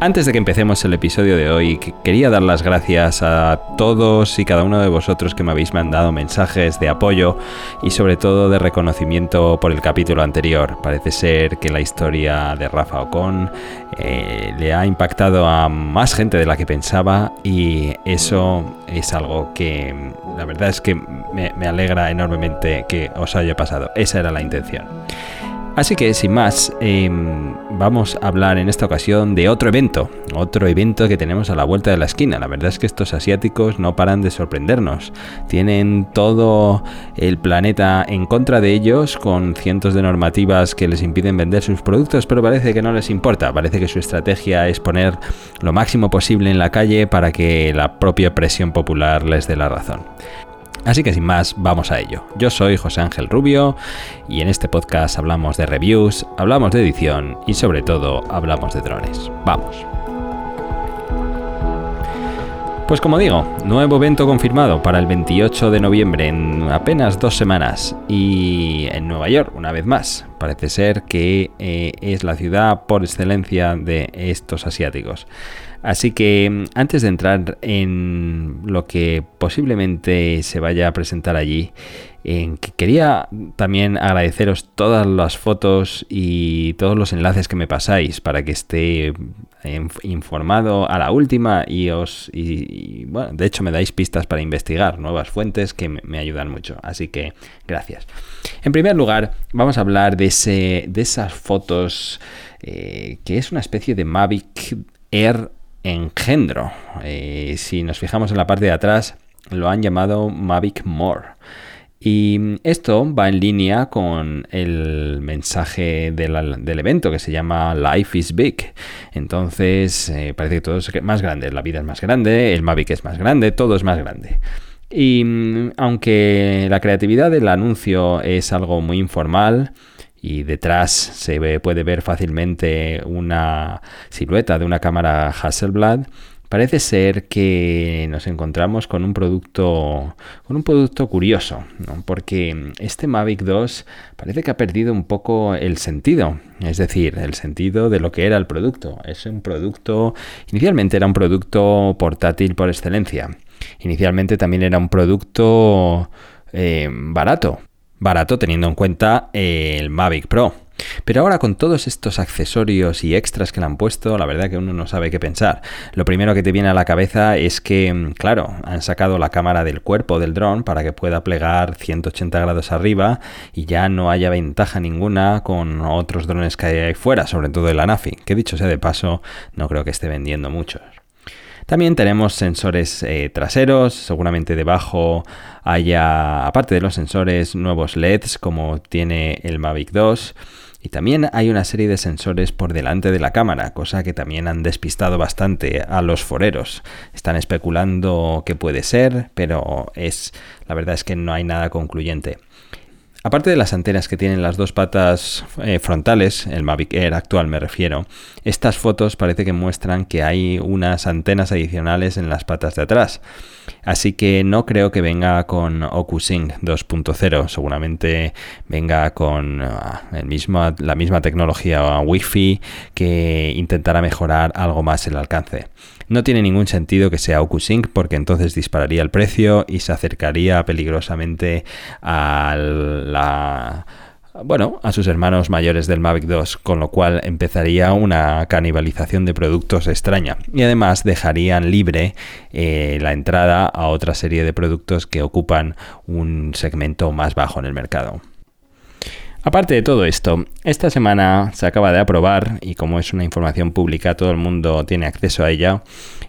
Antes de que empecemos el episodio de hoy, quería dar las gracias a todos y cada uno de vosotros que me habéis mandado mensajes de apoyo y sobre todo de reconocimiento por el capítulo anterior. Parece ser que la historia de Rafa Ocon eh, le ha impactado a más gente de la que pensaba y eso es algo que la verdad es que me, me alegra enormemente que os haya pasado. Esa era la intención. Así que sin más, em, vamos a hablar en esta ocasión de otro evento, otro evento que tenemos a la vuelta de la esquina. La verdad es que estos asiáticos no paran de sorprendernos. Tienen todo el planeta en contra de ellos con cientos de normativas que les impiden vender sus productos, pero parece que no les importa. Parece que su estrategia es poner lo máximo posible en la calle para que la propia presión popular les dé la razón. Así que sin más, vamos a ello. Yo soy José Ángel Rubio y en este podcast hablamos de reviews, hablamos de edición y sobre todo hablamos de drones. Vamos. Pues como digo, nuevo evento confirmado para el 28 de noviembre en apenas dos semanas y en Nueva York una vez más. Parece ser que eh, es la ciudad por excelencia de estos asiáticos. Así que antes de entrar en lo que posiblemente se vaya a presentar allí, quería también agradeceros todas las fotos y todos los enlaces que me pasáis para que esté informado a la última y os bueno de hecho me dais pistas para investigar nuevas fuentes que me, ayudan mucho así que gracias en primer lugar vamos a hablar de esas fotos eh, que es una especie de Mavic Air engendro. Eh, si nos fijamos en la parte de atrás, lo han llamado Mavic More. Y esto va en línea con el mensaje del, evento que se llama Life is Big. Entonces, eh, parece que todo es más grande. La vida es más grande, el Mavic es más grande, todo es más grande. Y mm, aunque la creatividad del anuncio es algo muy informal, y detrás se puede ver fácilmente una silueta de una cámara Hasselblad. Parece ser que nos encontramos con un producto con un producto curioso, porque este Mavic 2 parece que ha perdido un poco el sentido, es decir, el sentido de lo que era el producto. Es un producto, inicialmente era un producto portátil por excelencia. Inicialmente también era un producto eh, barato, barato teniendo en cuenta el Mavic Pro. Pero ahora con todos estos accesorios y extras que le han puesto, la verdad que uno no sabe qué pensar. Lo primero que te viene a la cabeza es que, mm, claro, han sacado la cámara del cuerpo del dron para que pueda plegar 180 grados arriba y ya no haya ventaja ninguna con otros drones que hay ahí fuera, sobre todo el Anafi, que dicho sea de paso, no creo que esté vendiendo muchos. También tenemos sensores eh, traseros, seguramente debajo haya, aparte de los sensores, nuevos LEDs como tiene el Mavic 2. Y también hay una serie de sensores por delante de la cámara, cosa que también han despistado bastante a los foreros. Están especulando qué puede ser, pero es la verdad es que no hay nada concluyente. Aparte de las antenas que tienen las dos patas eh, frontales, el Mavic Air actual me refiero, estas fotos parece que muestran que hay unas antenas adicionales en las patas de atrás. Así que no creo que venga con OcuSync 2.0, seguramente venga con ah, el la misma tecnología Wi-Fi que intentará mejorar algo más el alcance. No tiene ningún sentido que sea OcuSync porque entonces dispararía el precio y se acercaría peligrosamente a bueno, a sus hermanos mayores del Mavic 2, con lo cual empezaría una canibalización de productos extraña. Y además dejarían libre eh, la entrada a otra serie de productos que ocupan un segmento más bajo en el mercado. Aparte de todo esto, esta semana se acaba de aprobar, y como es una información pública, todo el mundo tiene acceso a ella,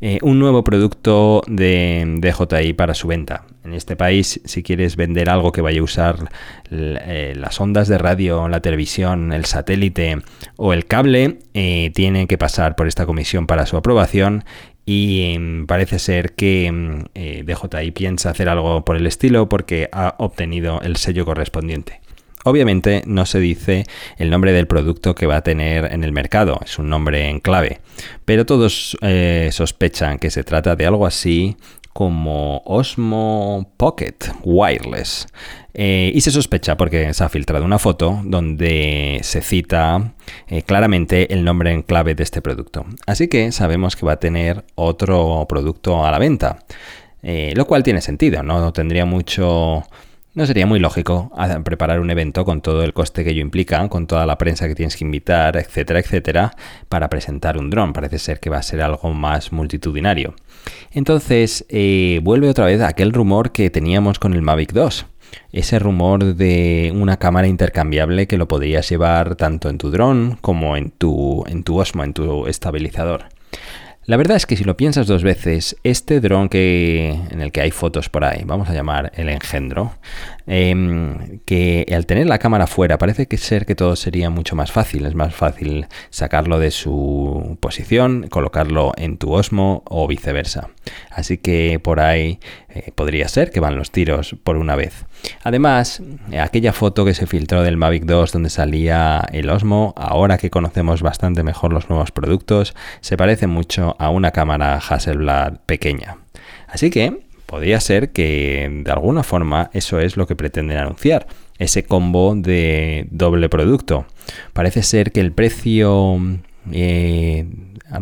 eh, un nuevo producto de DJI para su venta. En este país, si quieres vender algo que vaya a usar eh, las ondas de radio, la televisión, el satélite o el cable, eh, tiene que pasar por esta comisión para su aprobación y em, parece ser que em, DJI piensa hacer algo por el estilo porque ha obtenido el sello correspondiente. Obviamente no se dice el nombre del producto que va a tener en el mercado, es un nombre en clave, pero todos eh, sospechan que se trata de algo así como Osmo Pocket Wireless. Eh, y se sospecha porque se ha filtrado una foto donde se cita eh, claramente el nombre en clave de este producto. Así que sabemos que va a tener otro producto a la venta. Lo cual tiene sentido, ¿no? tendría mucho no sería muy lógico preparar un evento con todo el coste que ello implica, con toda la prensa que tienes que invitar, etcétera, etcétera, para presentar un dron. Parece ser que va a ser algo más multitudinario. Entonces, eh, vuelve otra vez aquel rumor que teníamos con el Mavic 2. Ese rumor de una cámara intercambiable que lo podrías llevar tanto en tu dron como en tu, en tu Osmo, en tu estabilizador. La verdad es que si lo piensas dos veces, este dron que, en el que hay fotos por ahí, vamos a llamar el engendro, Em, que al tener la cámara fuera parece que ser que todo sería mucho más fácil. Es más fácil sacarlo de su posición, colocarlo en tu Osmo o viceversa. Así que por ahí eh, podría ser que van los tiros por una vez. Además, aquella foto que se filtró del Mavic 2 donde salía el Osmo, ahora que conocemos bastante mejor los nuevos productos, se parece mucho a una cámara Hasselblad pequeña. Así que podría ser que de alguna forma eso es lo que pretenden anunciar, ese combo de doble producto. Parece ser que el precio eh,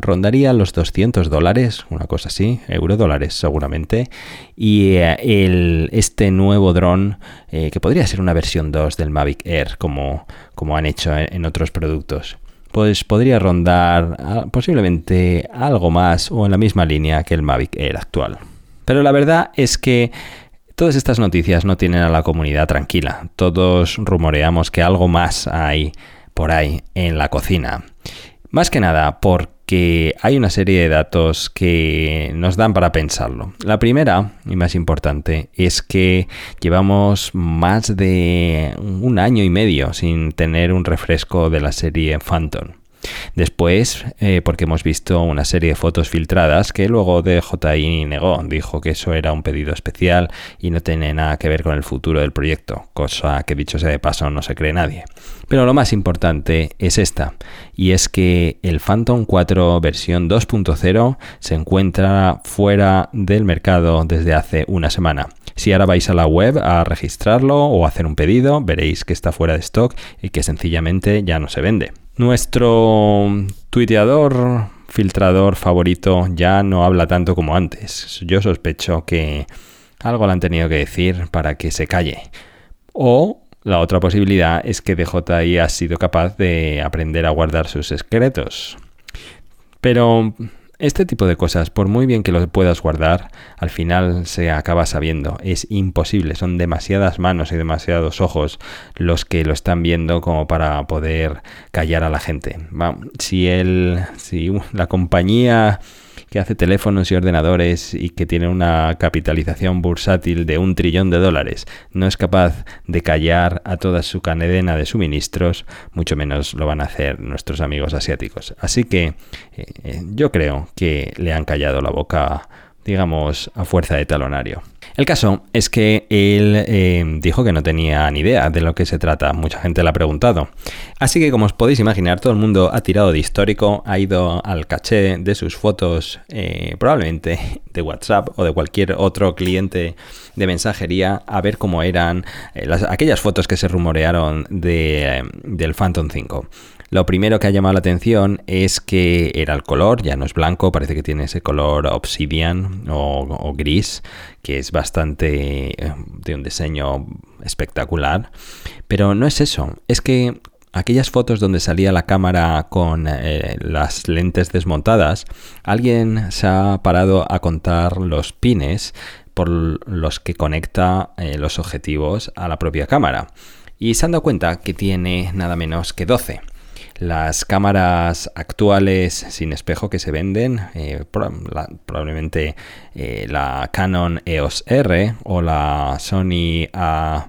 rondaría los 200 dólares, una cosa así, euro dólares seguramente, y eh, este nuevo dron, eh, que podría ser una versión 2 del Mavic Air, como, como han hecho en otros productos pues podría rondar ah, posiblemente algo más o en la misma línea que el Mavic Air actual. Pero la verdad es que todas estas noticias no tienen a la comunidad tranquila. Todos rumoreamos que algo más hay por ahí en la cocina. Más que nada porque hay una serie de datos que nos dan para pensarlo. La primera y más importante es que llevamos más de un año y medio sin tener un refresco de la serie Phantom. Después, eh, porque hemos visto una serie de fotos filtradas que luego DJI negó, dijo que eso era un pedido especial y no tiene nada que ver con el futuro del proyecto, cosa que dicho sea de paso no se cree nadie. Pero lo más importante es esta, y es que el Phantom 4 versión 2.0 se encuentra fuera del mercado desde hace una semana. Si ahora vais a la web a registrarlo o hacer un pedido, veréis que está fuera de stock y que sencillamente ya no se vende. Nuestro tuiteador filtrador favorito ya no habla tanto como antes. Yo sospecho que algo le han tenido que decir para que se calle. O la otra posibilidad es que DJI ha sido capaz de aprender a guardar sus secretos. Pero este tipo de cosas, por muy bien que lo puedas guardar, al final se acaba sabiendo. Es imposible, son demasiadas manos y demasiados ojos los que lo están viendo como para poder callar a la gente. Si, el, si la compañía que hace teléfonos y ordenadores y que tiene una capitalización bursátil de un trillón de dólares, no es capaz de callar a toda su cadena de suministros, mucho menos lo van a hacer nuestros amigos asiáticos. Así que eh, eh, yo creo que le han callado la boca, digamos, a fuerza de talonario. El caso es que él eh, dijo que no tenía ni idea de lo que se trata, mucha gente le ha preguntado. Así que como os podéis imaginar, todo el mundo ha tirado de histórico, ha ido al caché de sus fotos, eh, probablemente de WhatsApp o de cualquier otro cliente de mensajería, a ver cómo eran eh, aquellas fotos que se rumorearon del Phantom 5. Lo primero que ha llamado la atención es que era el color, ya no es blanco, parece que tiene ese color obsidian o, gris, que es bastante eh, de un diseño espectacular. Pero no es eso, es que aquellas fotos donde salía la cámara con eh, las lentes desmontadas, alguien se ha parado a contar los pines por los que conecta eh, los objetivos a la propia cámara. Y se han dado cuenta que tiene nada menos que 12. Las cámaras actuales sin espejo que se venden, eh, probablemente eh, la Canon EOS R o la Sony A,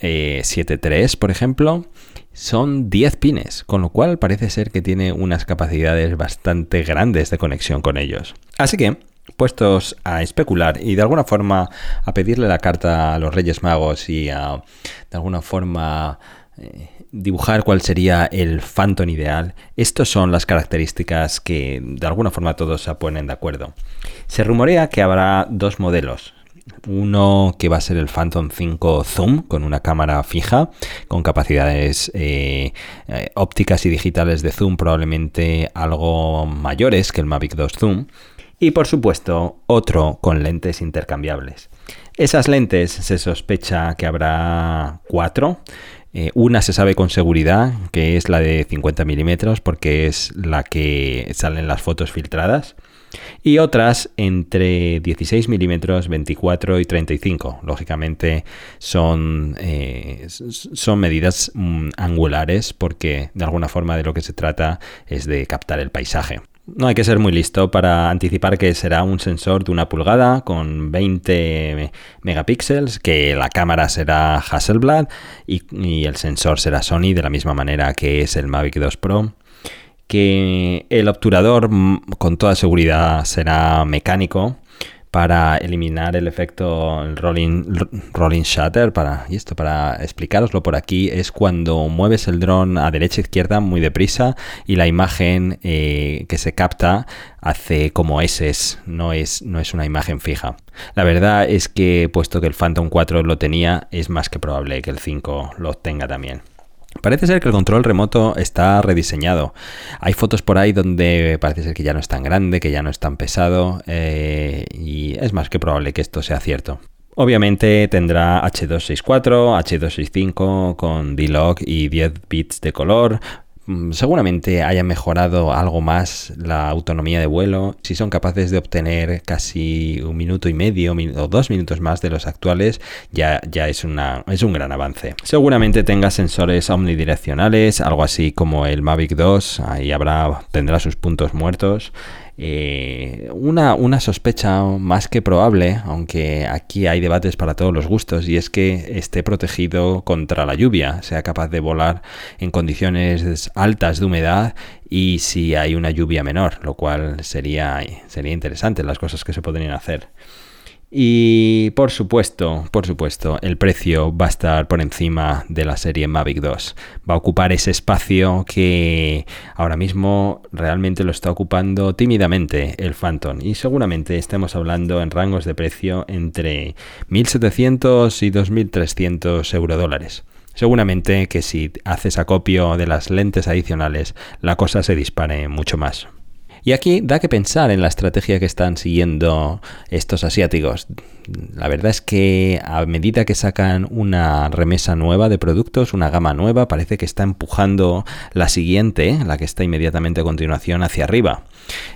73 por ejemplo, son 10 pines, con lo cual parece ser que tiene unas capacidades bastante grandes de conexión con ellos. Así que, puestos a especular y de alguna forma a pedirle la carta a los Reyes Magos y a de alguna forma eh, dibujar cuál sería el Phantom ideal, estas son las características que de alguna forma todos se ponen de acuerdo. Se rumorea que habrá dos modelos, uno que va a ser el Phantom 5 Zoom con una cámara fija con capacidades eh, eh, ópticas y digitales de zoom probablemente algo mayores que el Mavic 2 Zoom y por supuesto otro con lentes intercambiables. Esas lentes se sospecha que habrá cuatro. Eh, una se sabe con seguridad que es la de 50 milímetros porque es la que salen las fotos filtradas y otras entre 16 milímetros, 24 y 35. Lógicamente son, eh, son medidas mm, angulares porque de alguna forma de lo que se trata es de captar el paisaje. No hay que ser muy listo para anticipar que será un sensor de una pulgada con 20 megapíxeles, que la cámara será Hasselblad y, y el sensor será Sony de la misma manera que es el Mavic 2 Pro que el obturador mm, con toda seguridad será mecánico para eliminar el efecto rolling, rolling shutter. Para, y esto, para explicaroslo por aquí, es cuando mueves el dron a derecha e izquierda muy deprisa y la imagen eh, que se capta hace como S, no es, no es una imagen fija. La verdad es que, puesto que el Phantom 4 lo tenía, es más que probable que el 5 lo tenga también. Parece ser que el control remoto está rediseñado. Hay fotos por ahí donde parece ser que ya no es tan grande, que ya no es tan pesado eh, y es más que probable que esto sea cierto. Obviamente tendrá H264, H265 con D-Log y 10 bits de color, seguramente haya mejorado algo más la autonomía de vuelo. Si son capaces de obtener casi un minuto y medio o dos minutos más de los actuales, ya, ya es, una, es un gran avance. Seguramente tenga sensores omnidireccionales, algo así como el Mavic 2, ahí habrá, tendrá sus puntos muertos. Eh, una, una, sospecha más que probable, aunque aquí hay debates para todos los gustos, y es que esté protegido contra la lluvia, sea capaz de volar en condiciones altas de humedad y si hay una lluvia menor, lo cual sería, sería interesante las cosas que se podrían hacer. Y por supuesto, por supuesto, el precio va a estar por encima de la serie Mavic 2. Va a ocupar ese espacio que ahora mismo realmente lo está ocupando tímidamente el Phantom. Y seguramente estemos hablando en rangos de precio entre 1.700 y 2.300 euro dólares. Seguramente que si haces acopio de las lentes adicionales, la cosa se dispare mucho más. Y aquí da que pensar en la estrategia que están siguiendo estos asiáticos. La verdad es que a medida que sacan una remesa nueva de productos, una gama nueva, parece que está empujando la siguiente, la que está inmediatamente a continuación, hacia arriba.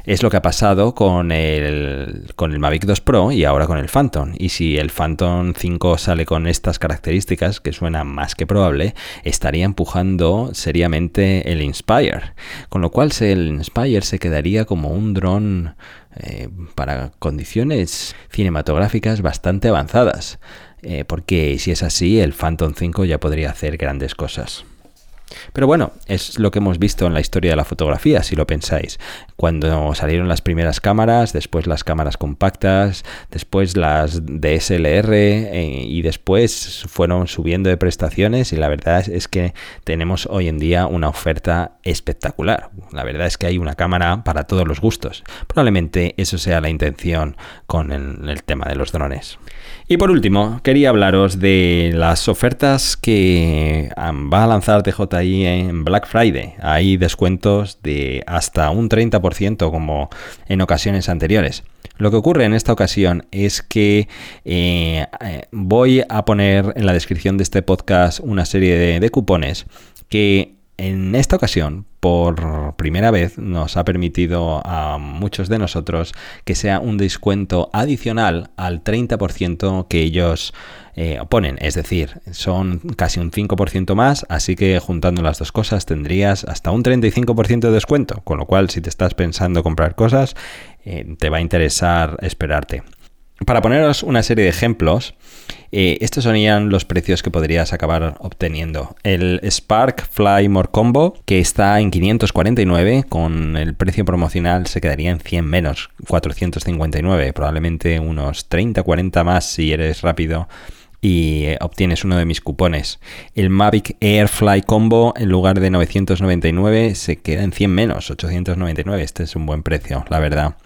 Es lo que ha pasado con el, con el Mavic 2 Pro y ahora con el Phantom. Y si el Phantom 5 sale con estas características, que suena más que probable, estaría empujando seriamente el Inspire. Con lo cual el Inspire se quedaría como un dron eh, para condiciones cinematográficas bastante avanzadas. Eh, porque si es así, el Phantom 5 ya podría hacer grandes cosas. Pero bueno, es lo que hemos visto en la historia de la fotografía, si lo pensáis. Cuando salieron las primeras cámaras, después las cámaras compactas, después las DSLR eh, y después fueron subiendo de prestaciones y la verdad es que tenemos hoy en día una oferta espectacular. La verdad es que hay una cámara para todos los gustos. Probablemente eso sea la intención con el tema de los drones. Y por último, quería hablaros de las ofertas que va a lanzar DJI en Black Friday. Hay descuentos de hasta un 30% como en ocasiones anteriores. Lo que ocurre en esta ocasión es que eh, eh, voy a poner en la descripción de este podcast una serie de, de cupones que en esta ocasión, por primera vez, nos ha permitido a muchos de nosotros que sea un descuento adicional al 30% que ellos eh, ponen. Es decir, son casi un 5% más, así que juntando las dos cosas tendrías hasta un 35% de descuento. Con lo cual, si te estás pensando comprar cosas, eh, te va a interesar esperarte. Para poneros una serie de ejemplos, eh, estos serían los precios que podrías acabar obteniendo. El Spark Fly More Combo, que está en 549, con el precio promocional se quedaría en 100 menos, 459, probablemente unos 30, 40 más si eres rápido y eh, obtienes uno de mis cupones. El Mavic Airfly Combo en lugar de 999 se queda en 100 menos, 899. Este es un buen precio, la verdad.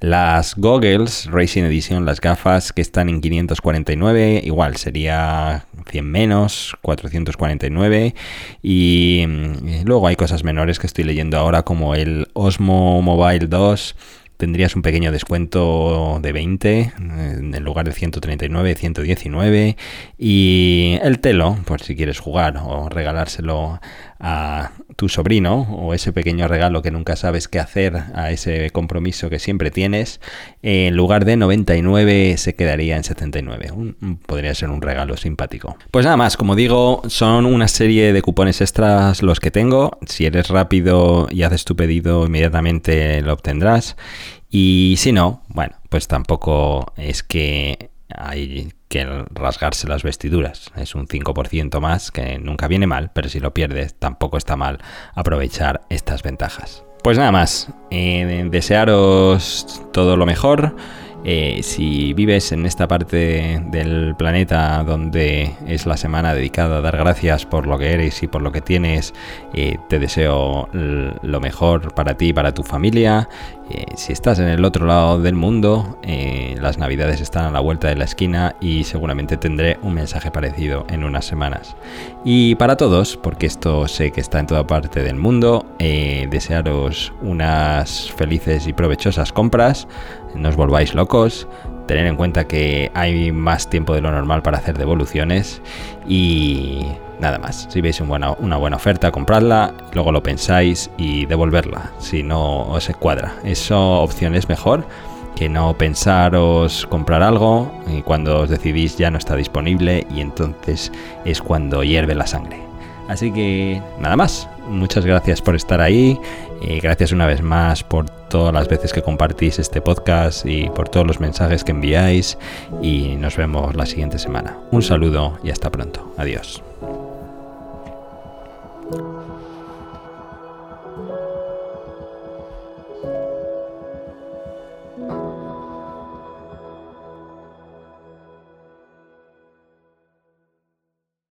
Las goggles Racing Edition, las gafas que están en 549, igual sería 100 menos, 449. Y, y luego hay cosas menores que estoy leyendo ahora como el Osmo Mobile 2 tendrías un pequeño descuento de 20 en lugar de 139, 119 y el telo, por si quieres jugar o regalárselo a tu sobrino o ese pequeño regalo que nunca sabes qué hacer a ese compromiso que siempre tienes, en lugar de 99 se quedaría en 79. podría ser un regalo simpático. Pues nada más, como digo, son una serie de cupones extras los que tengo. Si eres rápido y haces tu pedido, inmediatamente lo obtendrás. Y si no, bueno, pues tampoco es que hay que rasgarse las vestiduras. Es un 5% más que nunca viene mal, pero si lo pierdes tampoco está mal aprovechar estas ventajas. Pues nada más, eh, desearos todo lo mejor. Eh, si vives en esta parte del planeta donde es la semana dedicada a dar gracias por lo que eres y por lo que tienes, eh, te deseo lo mejor para ti y para tu familia. Eh, si estás en el otro lado del mundo, las navidades están a la vuelta de la esquina y seguramente tendré un mensaje parecido en unas semanas. Y para todos, porque esto sé que está en toda parte del mundo, desearos unas felices y provechosas compras no os volváis locos, tener en cuenta que hay más tiempo de lo normal para hacer devoluciones y nada más. Si veis una buena oferta, compradla, luego lo pensáis y devolverla si no os cuadra. Eso opción es mejor que no pensaros comprar algo y cuando os decidís ya no está disponible y entonces es cuando hierve la sangre. Así que nada más, muchas gracias por estar ahí, y gracias una vez más por todas las veces que compartís este podcast y por todos los mensajes que enviáis y nos vemos la siguiente semana. Un saludo y hasta pronto. Adiós.